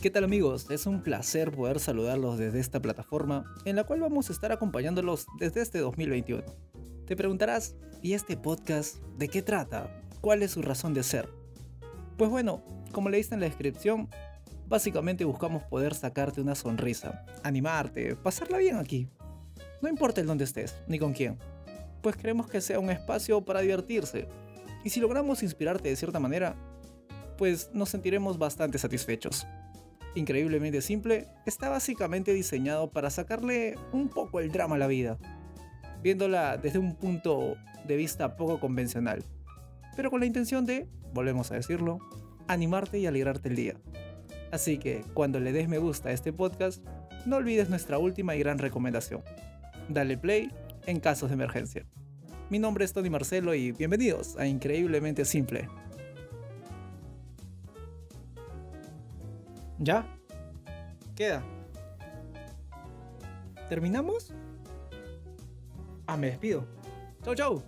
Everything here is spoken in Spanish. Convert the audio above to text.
¿Qué tal amigos? Es un placer poder saludarlos desde esta plataforma en la cual vamos a estar acompañándolos desde este 2021. Te preguntarás, ¿y este podcast de qué trata? ¿Cuál es su razón de ser? Pues bueno, como leíste en la descripción, básicamente buscamos poder sacarte una sonrisa, animarte, pasarla bien aquí. No importa el dónde estés, ni con quién, pues queremos que sea un espacio para divertirse. Y si logramos inspirarte de cierta manera, pues nos sentiremos bastante satisfechos increíblemente simple, está básicamente diseñado para sacarle un poco el drama a la vida, viéndola desde un punto de vista poco convencional, pero con la intención de, volvemos a decirlo, animarte y alegrarte el día. Así que cuando le des me gusta a este podcast, no olvides nuestra última y gran recomendación. Dale play en casos de emergencia. Mi nombre es Tony Marcelo y bienvenidos a Increíblemente Simple. ¿Ya? Queda. ¿Terminamos? Ah, me despido. Chau, chau.